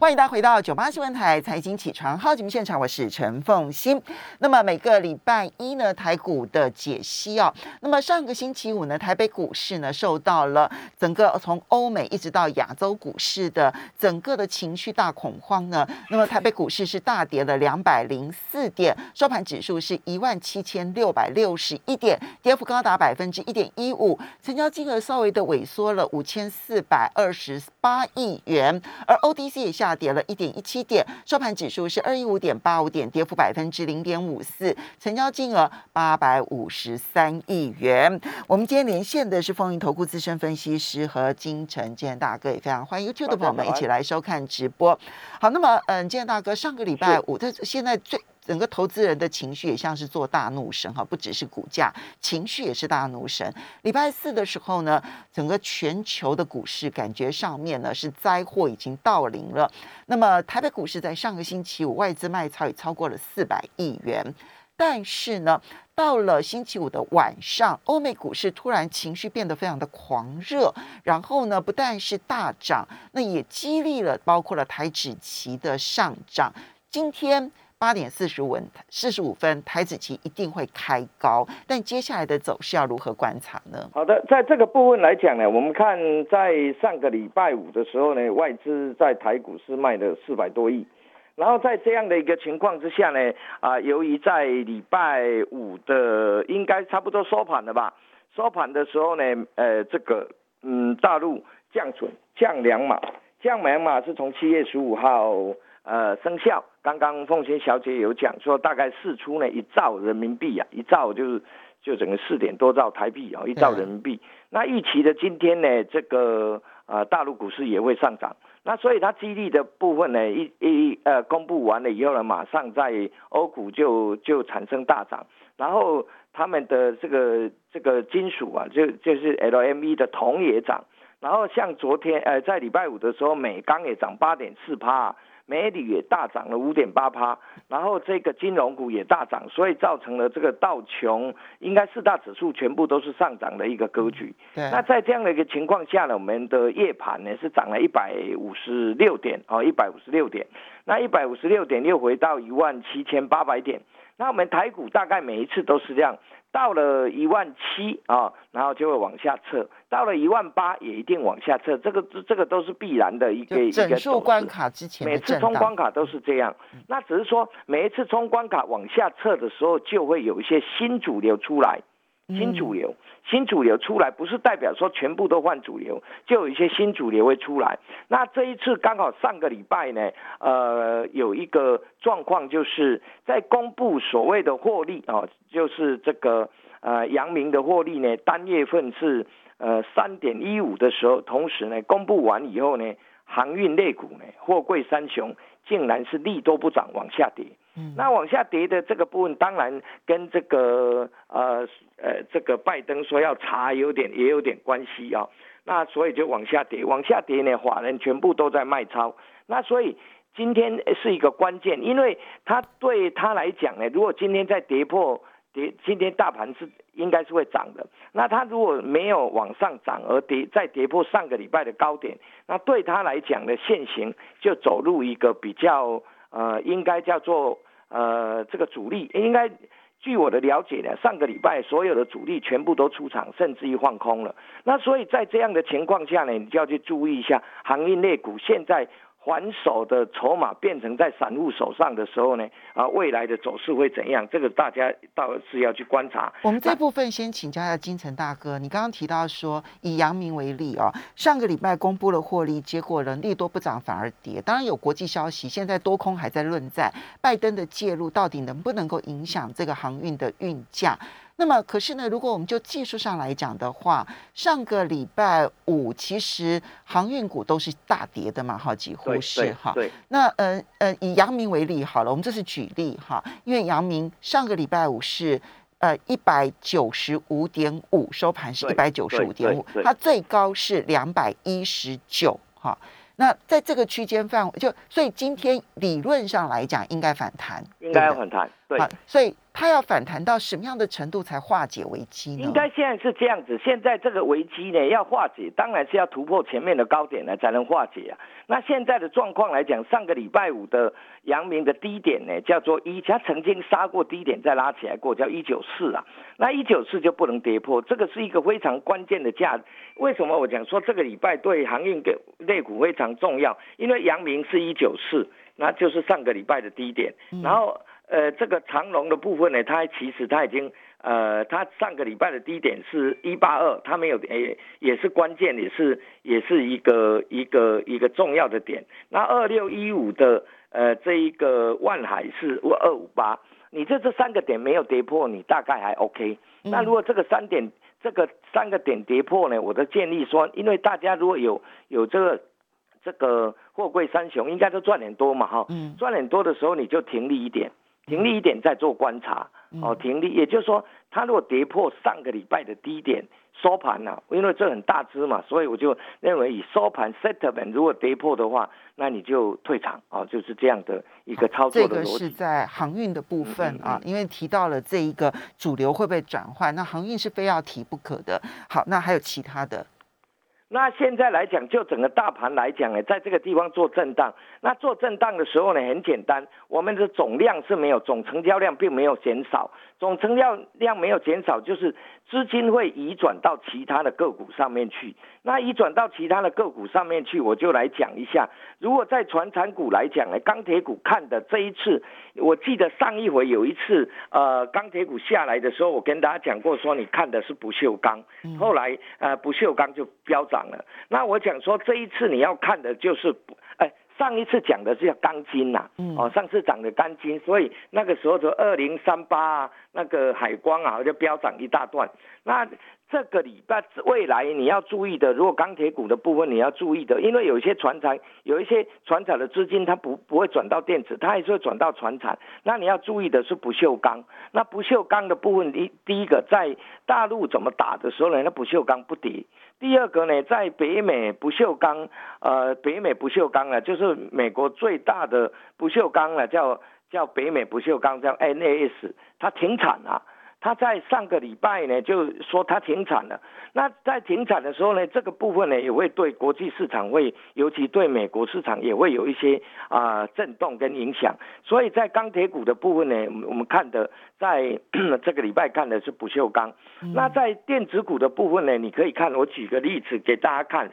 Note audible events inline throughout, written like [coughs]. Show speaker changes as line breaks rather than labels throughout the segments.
欢迎大家回到九八新闻台财经起床号节目现场，我是陈凤欣。那么每个礼拜一呢，台股的解析哦。那么上个星期五呢，台北股市呢受到了整个从欧美一直到亚洲股市的整个的情绪大恐慌呢。那么台北股市是大跌了两百零四点，收盘指数是一万七千六百六十一点，跌幅高达百分之一点一五，成交金额稍微的萎缩了五千四百二十八亿元，而 ODC 也下。下跌了一点一七点，收盘指数是二一五点八五点，跌幅百分之零点五四，成交金额八百五十三亿元。我们今天连线的是风云投顾资深分析师和金城建大哥，也非常欢迎 YouTube 的朋友们一起来收看直播。好，那么嗯，建大哥，上个礼拜五，他现在最。整个投资人的情绪也像是做大怒神哈，不只是股价，情绪也是大怒神。礼拜四的时候呢，整个全球的股市感觉上面呢是灾祸已经到临了。那么台北股市在上个星期五外资卖超也超过了四百亿元，但是呢，到了星期五的晚上，欧美股市突然情绪变得非常的狂热，然后呢，不但是大涨，那也激励了包括了台指期的上涨。今天。八点四十五，四十五分，台子期一定会开高，但接下来的走势要如何观察呢？
好的，在这个部分来讲呢，我们看在上个礼拜五的时候呢，外资在台股是卖了四百多亿，然后在这样的一个情况之下呢，啊，由于在礼拜五的应该差不多收盘了吧，收盘的时候呢，呃，这个嗯，大陆降准降两码，降两码是从七月十五号。呃，生效。刚刚凤仙小姐有讲说，大概四出呢一兆人民币啊，一兆就是就整个四点多兆台币啊，一兆人民币。那预期的今天呢，这个呃大陆股市也会上涨。那所以它激励的部分呢，一一呃公布完了以后呢，马上在欧股就就产生大涨。然后他们的这个这个金属啊，就就是 LME 的铜也涨。然后像昨天呃在礼拜五的时候，美钢也涨八点四帕。美铝也大涨了五点八趴，然后这个金融股也大涨，所以造成了这个道琼应该四大指数全部都是上涨的一个格局。那在这样的一个情况下呢，我们的夜盘呢是涨了一百五十六点哦，一百五十六点，那一百五十六点又回到一万七千八百点。那我们台股大概每一次都是这样。到了一万七啊，然后就会往下撤；到了一万八，也一定往下撤。这个这这个都是必然的一个一个
数关卡之前，
每次冲关卡都是这样。那只是说，每一次冲关卡往下撤的时候，就会有一些新主流出来。新主流，新主流出来，不是代表说全部都换主流，就有一些新主流会出来。那这一次刚好上个礼拜呢，呃，有一个状况，就是在公布所谓的获利啊，就是这个呃阳明的获利呢，单月份是呃三点一五的时候，同时呢公布完以后呢，航运类股呢，货柜三雄竟然是利多不涨，往下跌。那往下跌的这个部分，当然跟这个呃呃这个拜登说要查有点也有点关系啊。那所以就往下跌，往下跌呢，华人全部都在卖超。那所以今天是一个关键，因为他对他来讲呢，如果今天再跌破跌，今天大盘是应该是会涨的。那他如果没有往上涨而跌再跌破上个礼拜的高点，那对他来讲的现行就走入一个比较。呃，应该叫做呃，这个主力应该，据我的了解呢，上个礼拜所有的主力全部都出场，甚至于放空了。那所以在这样的情况下呢，你就要去注意一下行业类股现在。还手的筹码变成在散户手上的时候呢，啊，未来的走势会怎样？这个大家倒是要去观察。
我们这部分先请教一下金城大哥，你刚刚提到说，以阳明为例啊，上个礼拜公布了获利，结果人利多不涨反而跌。当然有国际消息，现在多空还在论战，拜登的介入到底能不能够影响这个航运的运价？那么，可是呢，如果我们就技术上来讲的话，上个礼拜五其实航运股都是大跌的嘛，哈，几乎是哈。
对。
那呃呃，以阳明为例好了，我们这是举例哈，因为阳明上个礼拜五是呃一百九十五点五，收盘是一百九十五点五，它最高是两百一十九哈。那在这个区间范围，就所以今天理论上来讲应该反弹，
应该反弹，对。
所以。它要反弹到什么样的程度才化解危机呢？
应该现在是这样子，现在这个危机呢要化解，当然是要突破前面的高点呢才能化解啊。那现在的状况来讲，上个礼拜五的阳明的低点呢叫做一，它曾经杀过低点再拉起来过，叫一九四啊。那一九四就不能跌破，这个是一个非常关键的价。为什么我讲说这个礼拜对航运的类股非常重要？因为阳明是一九四，那就是上个礼拜的低点，然后。呃，这个长龙的部分呢，它其实它已经，呃，它上个礼拜的低点是一八二，它没有，诶，也是关键，也是也是一个一个一个重要的点。那二六一五的，呃，这一个万海是二五八，你这这三个点没有跌破，你大概还 OK。那如果这个三点，这个三个点跌破呢，我的建议说，因为大家如果有有这个这个货柜三雄，应该都赚很多嘛，哈，赚很多的时候你就停利一点。停利一点再做观察哦，停利，也就是说，它如果跌破上个礼拜的低点收盘了，因为这很大只嘛，所以我就认为以收盘 settlement 如果跌破的话，那你就退场哦，就是这样的一个操作的
逻辑。这个是在航运的部分啊，因为提到了这一个主流会被转换，那航运是非要提不可的。好，那还有其他的。
那现在来讲，就整个大盘来讲呢，在这个地方做震荡。那做震荡的时候呢，很简单，我们的总量是没有，总成交量并没有减少。总成交量没有减少，就是资金会移转到其他的个股上面去。那移转到其他的个股上面去，我就来讲一下。如果在船产股来讲呢，钢铁股看的这一次，我记得上一回有一次，呃，钢铁股下来的时候，我跟大家讲过，说你看的是不锈钢，后来呃不锈钢就飙涨了。那我讲说这一次你要看的就是，哎。上一次讲的是钢筋呐，哦，上次涨的钢筋，所以那个时候就二零三八啊，那个海光啊就飙涨一大段。那这个礼拜未来你要注意的，如果钢铁股的部分你要注意的，因为有一些船厂有一些船厂的资金它不不会转到电子，它还是会转到船厂。那你要注意的是不锈钢。那不锈钢的部分，第第一个在大陆怎么打的时候呢？那不锈钢不跌。第二个呢，在北美不锈钢，呃，北美不锈钢呢，就是美国最大的不锈钢了，叫叫北美不锈钢，叫 NAS，它停产了。它在上个礼拜呢，就说他停产了。那在停产的时候呢，这个部分呢，也会对国际市场会，尤其对美国市场也会有一些啊震动跟影响。所以在钢铁股的部分呢，我们看的在 [coughs] 这个礼拜看的是不锈钢。那在电子股的部分呢，你可以看，我举个例子给大家看。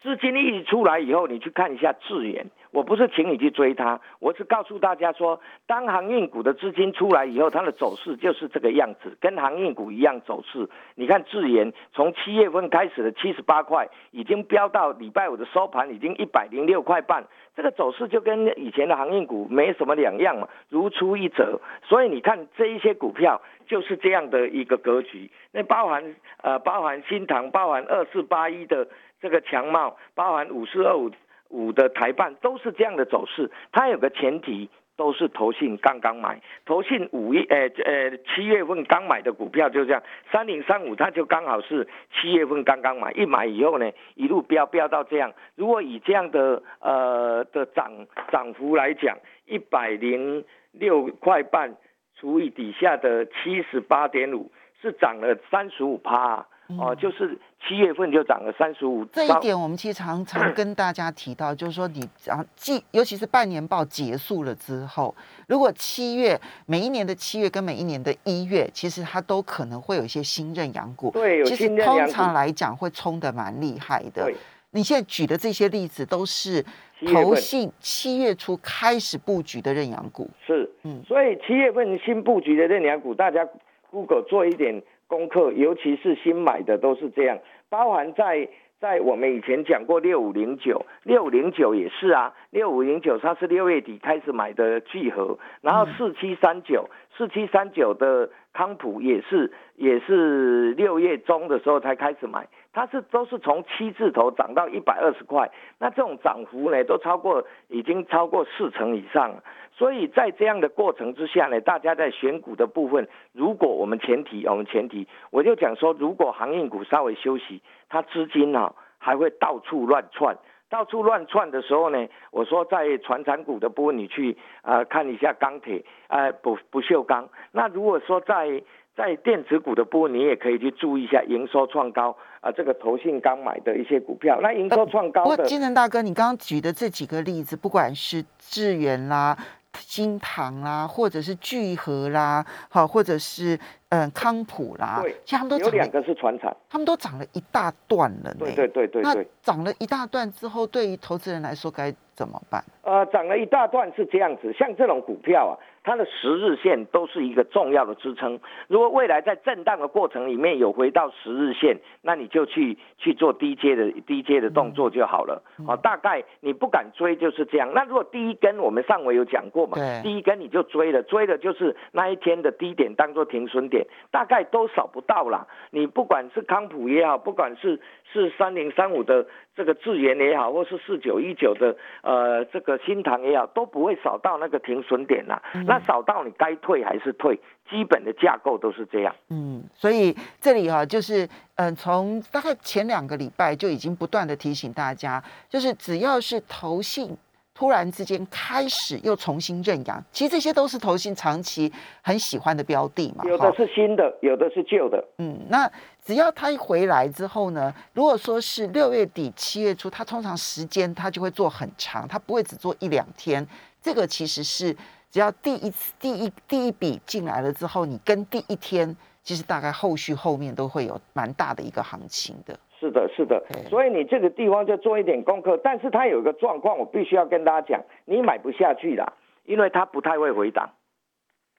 资金一出来以后，你去看一下智源。我不是请你去追它，我是告诉大家说，当航运股的资金出来以后，它的走势就是这个样子，跟航运股一样走势。你看智源从七月份开始的七十八块，已经飙到礼拜五的收盘已经一百零六块半，这个走势就跟以前的航运股没什么两样嘛，如出一辙。所以你看这一些股票就是这样的一个格局，那包含呃包含新塘，包含二四八一的。这个强茂包含五四二五五的台办都是这样的走势，它有个前提都是投信刚刚买，投信五月呃呃七月份刚买的股票就这样，三零三五它就刚好是七月份刚刚买，一买以后呢一路飙飙到这样，如果以这样的呃的涨涨幅来讲，一百零六块半除以底下的七十八点五，是涨了三十五趴。哦，就是七月份就涨了三十五。
这一点我们其实常常跟大家提到，就是说你啊，季尤其是半年报结束了之后，如果七月每一年的七月跟每一年的一月，其实它都可能会有一些新任阳股。
对，
其实通常来讲会冲的蛮厉害的。你现在举的这些例子都是投信七月初开始布局的认养股。
是，嗯，所以七月份新布局的认养股，大家 Google 做一点。功课，尤其是新买的都是这样，包含在在我们以前讲过六五零九，六五零九也是啊，六五零九它是六月底开始买的聚合，然后四七三九，四七三九的康普也是也是六月中的时候才开始买，它是都是从七字头涨到一百二十块，那这种涨幅呢都超过已经超过四成以上。所以在这样的过程之下呢，大家在选股的部分，如果我们前提，我们前提，我就讲说，如果航运股稍微休息，它资金呢还会到处乱窜，到处乱窜的时候呢，我说在船产股的部分，你去啊看一下钢铁，呃不不锈钢。那如果说在在电子股的部分，你也可以去注意一下营收创高啊，这个投信刚买的一些股票，那营收创高的。
金城大哥，你刚刚举的这几个例子，不管是智源啦。金堂啦，或者是聚合啦，好，或者是嗯康普啦，
对，其实他们都有两个是船产，
他们都涨了一大段了。
对对对对，
那涨了一大段之后，对于投资人来说该怎么办？
呃，涨了一大段是这样子，像这种股票啊。它的十日线都是一个重要的支撑。如果未来在震荡的过程里面有回到十日线，那你就去去做低阶的低阶的动作就好了。好，大概你不敢追就是这样。那如果第一根我们上回有讲过嘛，第一根你就追了，追的就是那一天的低点当做停损点，大概都少不到啦。你不管是康普也好，不管是是三零三五的这个智源也好，或是四九一九的呃这个新塘也好，都不会少到那个停损点啦。那少到你该退还是退，基本的架构都是这样。
嗯，所以这里哈，就是嗯，从大概前两个礼拜就已经不断的提醒大家，就是只要是投信突然之间开始又重新认养，其实这些都是投信长期很喜欢的标的嘛。
有的是新的，有的是旧的。
嗯，那只要他一回来之后呢，如果说是六月底七月初，他通常时间他就会做很长，他不会只做一两天。这个其实是。只要第一次、第一第一笔进来了之后，你跟第一天，其实大概后续后面都会有蛮大的一个行情的。
是的，是的。所以你这个地方就做一点功课，但是它有一个状况，我必须要跟大家讲，你买不下去啦，因为它不太会回档。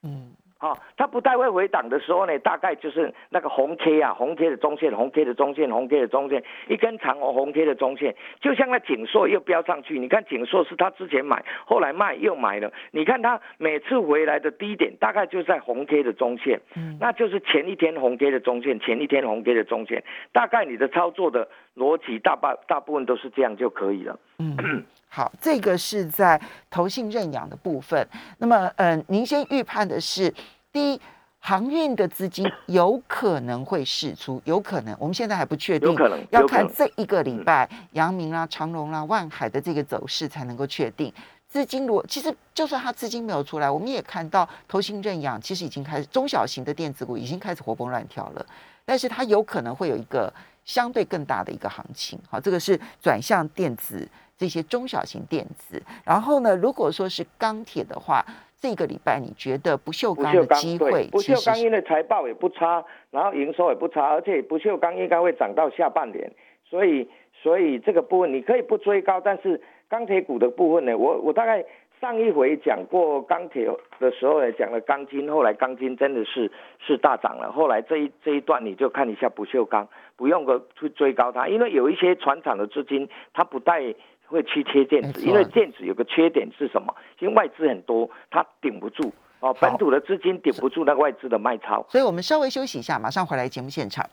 嗯。好，它不太会回档的时候呢，大概就是那个红 K 啊，红 K 的中线，红 K 的中线，红 K 的中线，一根长红红 K 的中线，就像那锦硕又飙上去。你看锦硕是他之前买，后来卖又买了。你看他每次回来的低点，大概就在红 K 的中线，嗯，那就是前一天红 K 的中线，前一天红 K 的中线。大概你的操作的逻辑大半大部分都是这样就可以了。嗯，[clears throat]
好，这个是在投信认养的部分。那么，嗯，您先预判的是。第一，航运的资金有可能会释出，有可能，我们现在还不确定，有可能要看这一个礼拜，阳明啦、长隆啦、万海的这个走势才能够确定。资金如果其实就算它资金没有出来，我们也看到投信认养其实已经开始，中小型的电子股已经开始活蹦乱跳了，但是它有可能会有一个相对更大的一个行情。好，这个是转向电子这些中小型电子。然后呢，如果说是钢铁的话。这个礼拜你觉得不锈钢的机会？
不锈钢因为财报也不差，然后营收也不差，而且不锈钢应该会涨到下半年，所以所以这个部分你可以不追高，但是钢铁股的部分呢，我我大概上一回讲过钢铁的时候呢，讲了钢筋，后来钢筋真的是是大涨了，后来这一这一段你就看一下不锈钢，不用个去追高它，因为有一些船厂的资金它不带。会去贴电子，因为电子有个缺点是什么？因为外资很多，它顶不住哦，本土的资金顶不住那外资的卖超。
所以我们稍微休息一下，马上回来节目现场。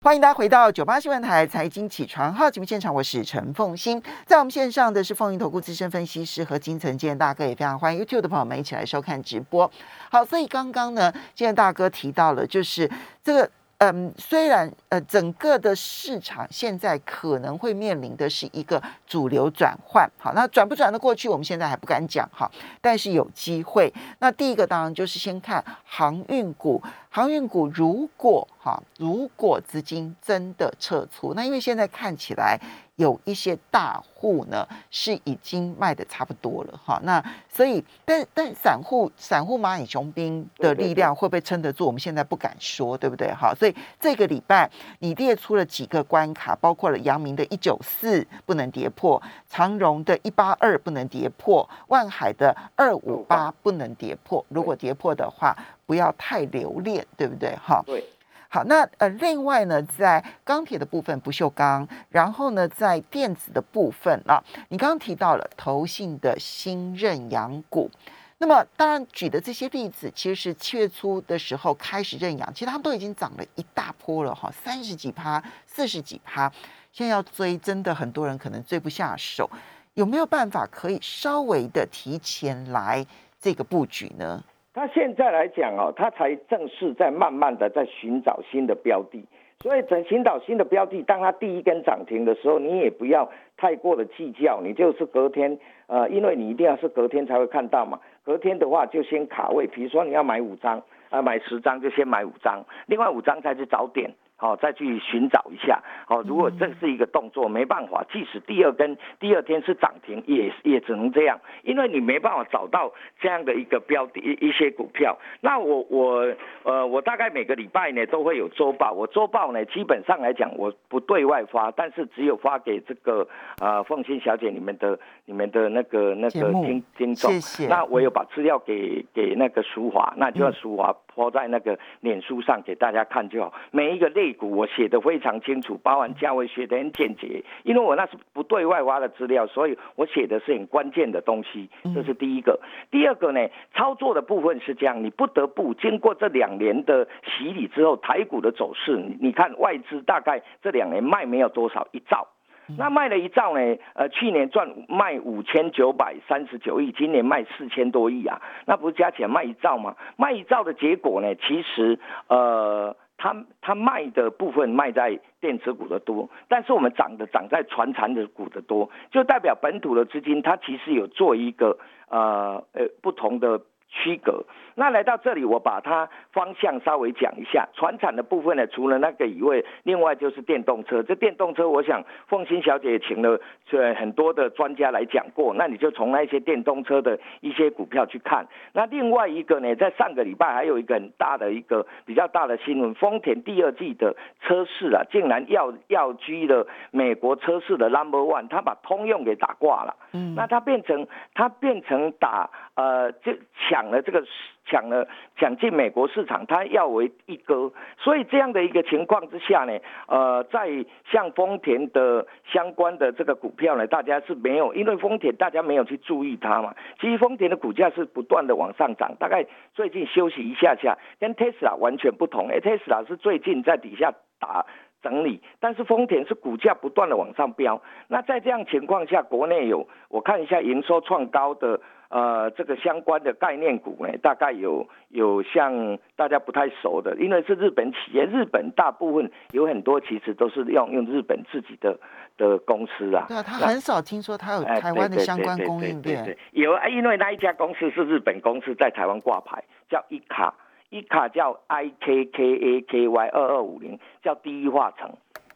欢迎大家回到九八新闻台财经起床号节目现场，我是陈凤欣，在我们线上的是凤云投顾资深分析师和金城建大哥，也非常欢迎 YouTube 的朋友们一起来收看直播。好，所以刚刚呢，建大哥提到了，就是这个。嗯，虽然呃，整个的市场现在可能会面临的是一个主流转换，好，那转不转得过去，我们现在还不敢讲哈，但是有机会。那第一个当然就是先看航运股，航运股如果哈，如果资金真的撤出，那因为现在看起来。有一些大户呢是已经卖的差不多了哈，那所以但但散户散户蚂蚁雄兵的力量会不会撑得住？我们现在不敢说，对不对？哈，所以这个礼拜你列出了几个关卡，包括了阳明的一九四不能跌破，长荣的一八二不能跌破，万海的二五八不能跌破。如果跌破的话，不要太留恋，对不对？哈，
对。
好，那呃，另外呢，在钢铁的部分，不锈钢，然后呢，在电子的部分啊，你刚刚提到了投信的新认养股，那么当然举的这些例子，其实是七月初的时候开始认养，其实他们都已经涨了一大波了哈，三十几趴、四十几趴，现在要追，真的很多人可能追不下手，有没有办法可以稍微的提前来这个布局呢？
他现在来讲哦，他才正式在慢慢的在寻找新的标的。所以等寻找新的标的，当它第一根涨停的时候，你也不要太过的计较，你就是隔天，呃，因为你一定要是隔天才会看到嘛。隔天的话就先卡位，比如说你要买五张，啊，买十张就先买五张，另外五张再去找点。好，再去寻找一下。好，如果这是一个动作，没办法，即使第二根第二天是涨停，也也只能这样，因为你没办法找到这样的一个标的一一些股票。那我我呃，我大概每个礼拜呢都会有周报，我周报呢基本上来讲我不对外发，但是只有发给这个呃凤欣小姐你们的你们的那个那个听听众。
谢谢。
那我有把资料给给那个淑华，那就要淑华抛在那个脸书上给大家看就好，每一个类。股我写的非常清楚，包含价位写的很简洁，因为我那是不对外挖的资料，所以我写的是很关键的东西，这是第一个。第二个呢，操作的部分是这样，你不得不经过这两年的洗礼之后，台股的走势，你看外资大概这两年卖没有多少一兆，那卖了一兆呢，呃，去年赚卖五千九百三十九亿，今年卖四千多亿啊，那不是加起来卖一兆吗？卖一兆的结果呢，其实呃。它它卖的部分卖在电子股的多，但是我们涨的涨在船产的股的多，就代表本土的资金它其实有做一个呃呃不同的。区隔，那来到这里，我把它方向稍微讲一下。船产的部分呢，除了那个以外，另外就是电动车。这电动车，我想凤欣小姐也请了这很多的专家来讲过。那你就从那些电动车的一些股票去看。那另外一个呢，在上个礼拜还有一个很大的一个比较大的新闻，丰田第二季的车市啊，竟然要要居了美国车市的 number one，他把通用给打挂了。嗯，那它变成它变成打呃就抢。抢了这个，抢了抢进美国市场，它要为一哥，所以这样的一个情况之下呢，呃，在像丰田的相关的这个股票呢，大家是没有，因为丰田大家没有去注意它嘛。其实丰田的股价是不断的往上涨，大概最近休息一下下，跟特斯拉完全不同。特斯拉是最近在底下打整理，但是丰田是股价不断的往上飙。那在这样情况下，国内有我看一下营收创高的。呃，这个相关的概念股呢，大概有有像大家不太熟的，因为是日本企业，日本大部分有很多其实都是用用日本自己的的公司啊。
对啊，他很少听说他有台湾的相关供应链。
有啊，因为那一家公司是日本公司，在台湾挂牌，叫一卡，一卡叫 I K K A K Y 二二五零，叫第一化成。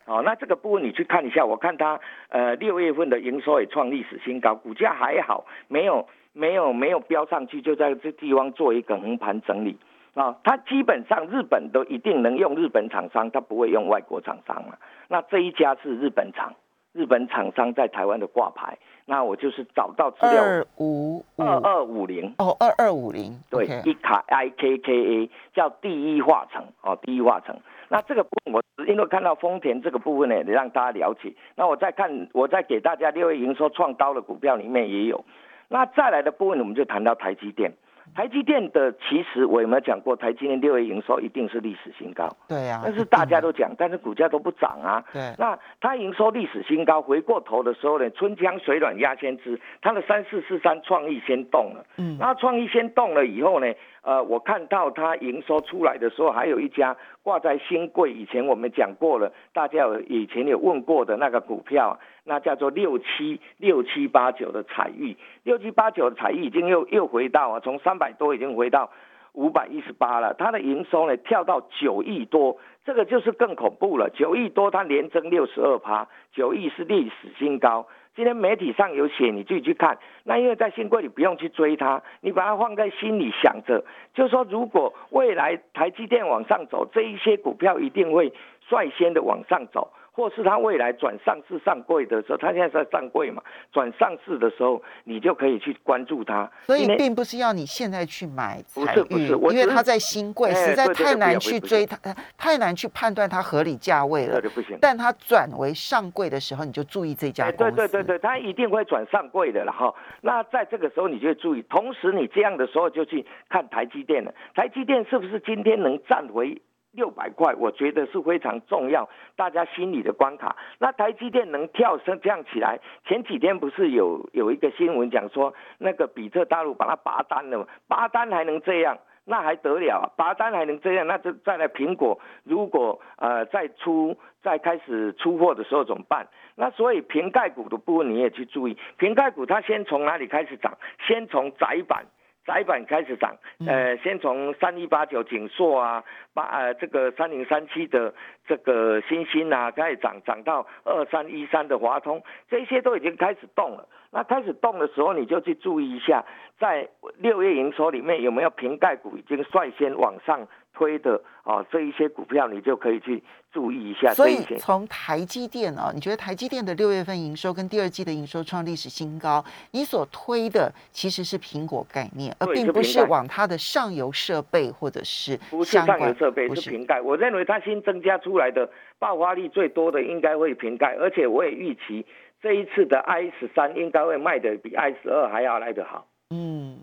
哦，那这个部分你去看一下，我看它呃六月份的营收也创历史新高，股价还好，没有。没有没有标上去，就在这地方做一个横盘整理啊。它基本上日本都一定能用日本厂商，它不会用外国厂商嘛。那这一家是日本厂，日本厂商在台湾的挂牌。那我就是找到资料
二五
二二五零
哦，二二五零
对，一卡 I K K A 叫第一化成哦，第一化成。那这个部分我因为看到丰田这个部分呢，让大家了解。那我再看，我再给大家六月营收创高的股票里面也有。那再来的部分，我们就谈到台积电。台积电的其实我有没有讲过？台积电六月营收一定是历史新高。
对呀。
但是大家都讲，但是股价都不涨啊。
对。
那它营收历史新高，回过头的时候呢，春江水暖鸭先知，它的三四四三创意先动了。嗯。那创意先动了以后呢？呃，我看到它营收出来的时候，还有一家挂在新贵，以前我们讲过了，大家有以前有问过的那个股票，那叫做六七六七八九的彩玉，六七八九的彩玉已经又又回到啊，从三百多已经回到五百一十八了，它的营收呢跳到九亿多，这个就是更恐怖了，九亿多它连增六十二趴，九亿是历史新高。今天媒体上有写，你自己去看。那因为在新贵，你不用去追它，你把它放在心里想着，就说，如果未来台积电往上走，这一些股票一定会率先的往上走。或是它未来转上市上柜的时候，它现在在上柜嘛？转上市的时候，你就可以去关注它。
所以并不是要你现在去买
不是不是，
因为它在新贵，实在太难去追它，太难去判断它合理价位了。
不行。
但它转为上柜的时候，你就注意这家公
司。对对对对，它一定会转上柜的了哈。那在这个时候，你就注意。同时，你这样的时候就去看台积电了。台积电是不是今天能站回？六百块，我觉得是非常重要，大家心里的关卡。那台积电能跳升这样起来，前几天不是有有一个新闻讲说，那个比特大陆把它拔单了吗？拔单还能这样？那还得了？拔单还能这样，那就再来苹果，如果呃再出再开始出货的时候怎么办？那所以瓶盖股的部分你也去注意，瓶盖股它先从哪里开始涨？先从窄板。窄板开始涨，呃，先从三一八九景硕啊，八呃这个三零三七的这个新兴啊开始涨，涨到二三一三的华通，这些都已经开始动了。那开始动的时候，你就去注意一下，在六月营收里面有没有瓶盖股已经率先往上。推的啊，这一些股票你就可以去注意一下。
所以从台积电啊，你觉得台积电的六月份营收跟第二季的营收创历史新高，你所推的其实是苹果概念，而并不是往它的上游设备或者是
不是上游设备是瓶盖。我认为它新增加出来的爆发力最多的应该会瓶盖，而且我也预期这一次的 i 十三应该会卖的比 i 十二还要来得好。
嗯，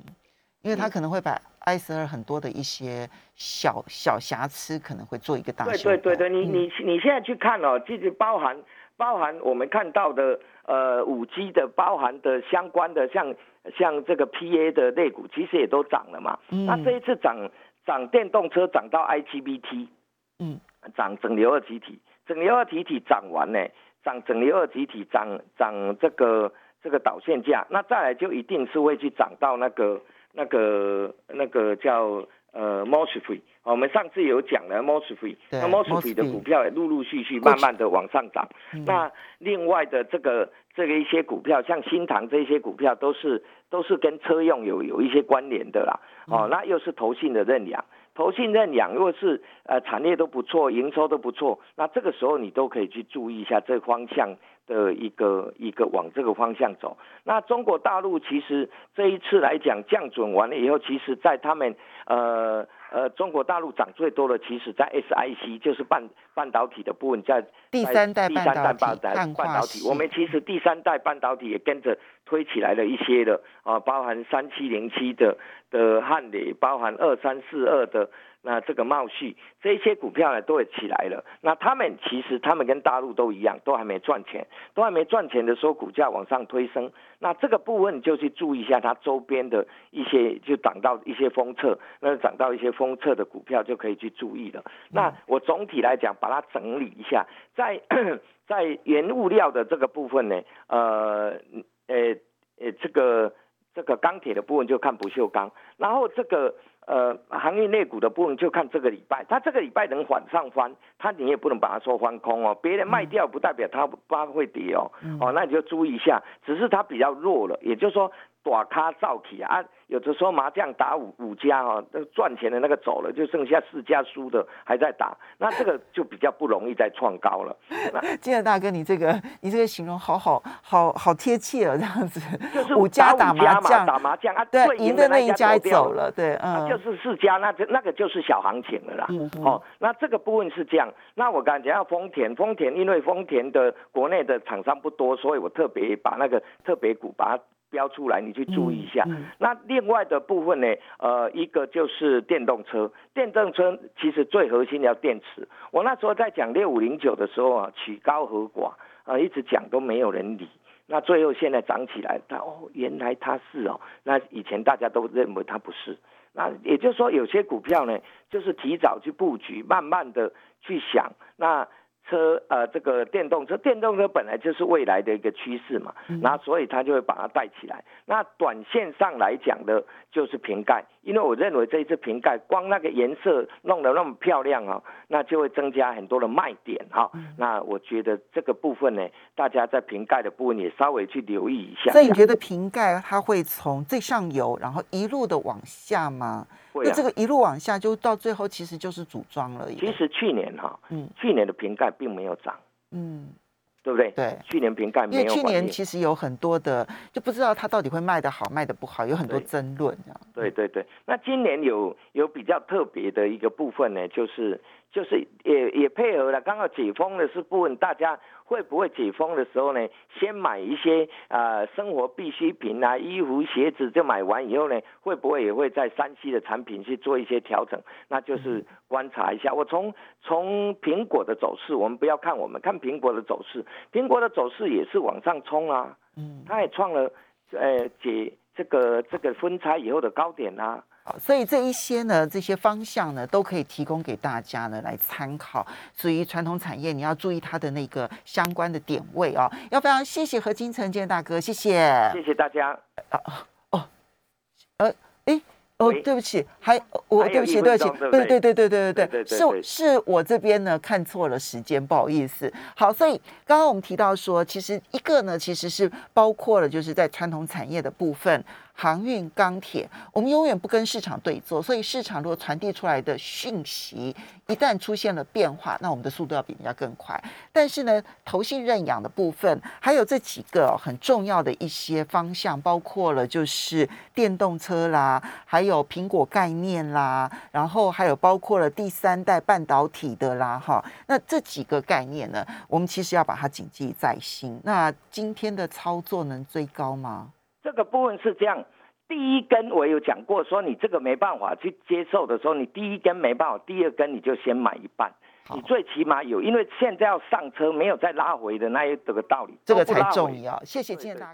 因为它可能会把。I 十二很多的一些小小瑕疵可能会做一个大
对对对对，你你你现在去看哦，其实包含包含我们看到的呃五 G 的包含的相关的像像这个 PA 的类股，其实也都涨了嘛。嗯那这一次涨涨电动车涨到 IGBT，嗯，涨整流二极体，整流二极体涨完呢，涨整流二极体涨涨这个这个导线架，那再来就一定是会去涨到那个。那个那个叫呃 m o s f e e 我们上次有讲了 m o s f e e 那 m o s f e e 的股票也陆陆续续慢慢的往上涨。那另外的这个这个一些股票，像新塘这些股票，都是都是跟车用有有一些关联的啦。哦，那又是投信的认养，投信认养，如果是呃产业都不错，营收都不错，那这个时候你都可以去注意一下这方向。的一个一个往这个方向走，那中国大陆其实这一次来讲降准完了以后，其实在他们呃呃中国大陆涨最多的，其实在 SIC 就是半半导体的部分，在
第三代半导体，
半导体，我们其实第三代半导体也跟着推起来了一些的啊，包含三七零七的的汉磊，包含二三四二的。那这个茂旭这些股票呢，都会起来了。那他们其实他们跟大陆都一样，都还没赚钱，都还没赚钱的时候，股价往上推升。那这个部分就去注意一下它周边的一些，就涨到一些封测，那涨到一些封测的股票就可以去注意了。那我总体来讲，把它整理一下，在在原物料的这个部分呢，呃呃呃，这个这个钢铁的部分就看不锈钢，然后这个。呃，行业内股的部分就看这个礼拜，它这个礼拜能反上翻，它你也不能把它说翻空哦。别人卖掉不代表它不会跌哦，哦，那你就注意一下，只是它比较弱了，也就是说。大咖造起啊，有的时候麻将打五五家哈，那赚钱的那个走了，就剩下四家输的还在打，那这个就比较不容易再创高了。[laughs]
金德大哥，你这个你这个形容好好好好贴切哦，这样子。
就是
五家打麻将，
打麻将啊，
对，赢的那
一
家走了，对，
嗯，就是四家，那就那个就是小行情了啦。哦，那这个部分是这样。那我刚才讲要丰田，丰田因为丰田的国内的厂商不多，所以我特别把那个特别股把它。标出来，你去注意一下。那另外的部分呢？呃，一个就是电动车，电动车其实最核心要电池。我那时候在讲六五零九的时候啊，曲高和寡啊，一直讲都没有人理。那最后现在涨起来，它哦，原来它是哦。那以前大家都认为它不是。那也就是说，有些股票呢，就是提早去布局，慢慢的去想那。车呃，这个电动车，电动车本来就是未来的一个趋势嘛，那所以它就会把它带起来。那短线上来讲的，就是瓶盖，因为我认为这一次瓶盖光那个颜色弄得那么漂亮哦，那就会增加很多的卖点哈。那我觉得这个部分呢，大家在瓶盖的部分也稍微去留意一下。
所以你觉得瓶盖它会从最上游，然后一路的往下吗？那这个一路往下，就到最后其实就是组装了。
其实去年哈，嗯，去年的瓶盖并没有涨，嗯，对不对？
对，
去年瓶盖没有。
因为去年其实有很多的，就不知道它到底会卖得好卖得不好，有很多争论这样。
对对对，那今年有有比较特别的一个部分呢，就是就是也也配合了刚好解封的是部分大家。会不会解封的时候呢？先买一些啊生活必需品啊，衣服鞋子就买完以后呢，会不会也会在山西的产品去做一些调整？那就是观察一下。我从从苹果的走势，我们不要看我们看苹果的走势，苹果的走势也是往上冲啊，嗯，它也创了呃解这个这个分拆以后的高点啊。
所以这一些呢，这些方向呢，都可以提供给大家呢来参考。所以传统产业你要注意它的那个相关的点位啊。要非常谢谢何金城建大哥，谢谢，
谢谢大家。啊
哦，呃，哎。哦，对不起，还我对不起，对不起，对对对对对对对，是是我这边呢看错了时间，不好意思。好，所以刚刚我们提到说，其实一个呢，其实是包括了就是在传统产业的部分。航运、钢铁，我们永远不跟市场对坐，所以市场如果传递出来的讯息一旦出现了变化，那我们的速度要比人家更快。但是呢，投信认养的部分，还有这几个很重要的一些方向，包括了就是电动车啦，还有苹果概念啦，然后还有包括了第三代半导体的啦，哈。那这几个概念呢，我们其实要把它谨记在心。那今天的操作能追高吗？
这个部分是这样，第一根我有讲过，说你这个没办法去接受的时候，你第一根没办法，第二根你就先买一半，你最起码有，因为现在要上车，没有再拉回的那一这个道理，
这个才重要。谢谢建大。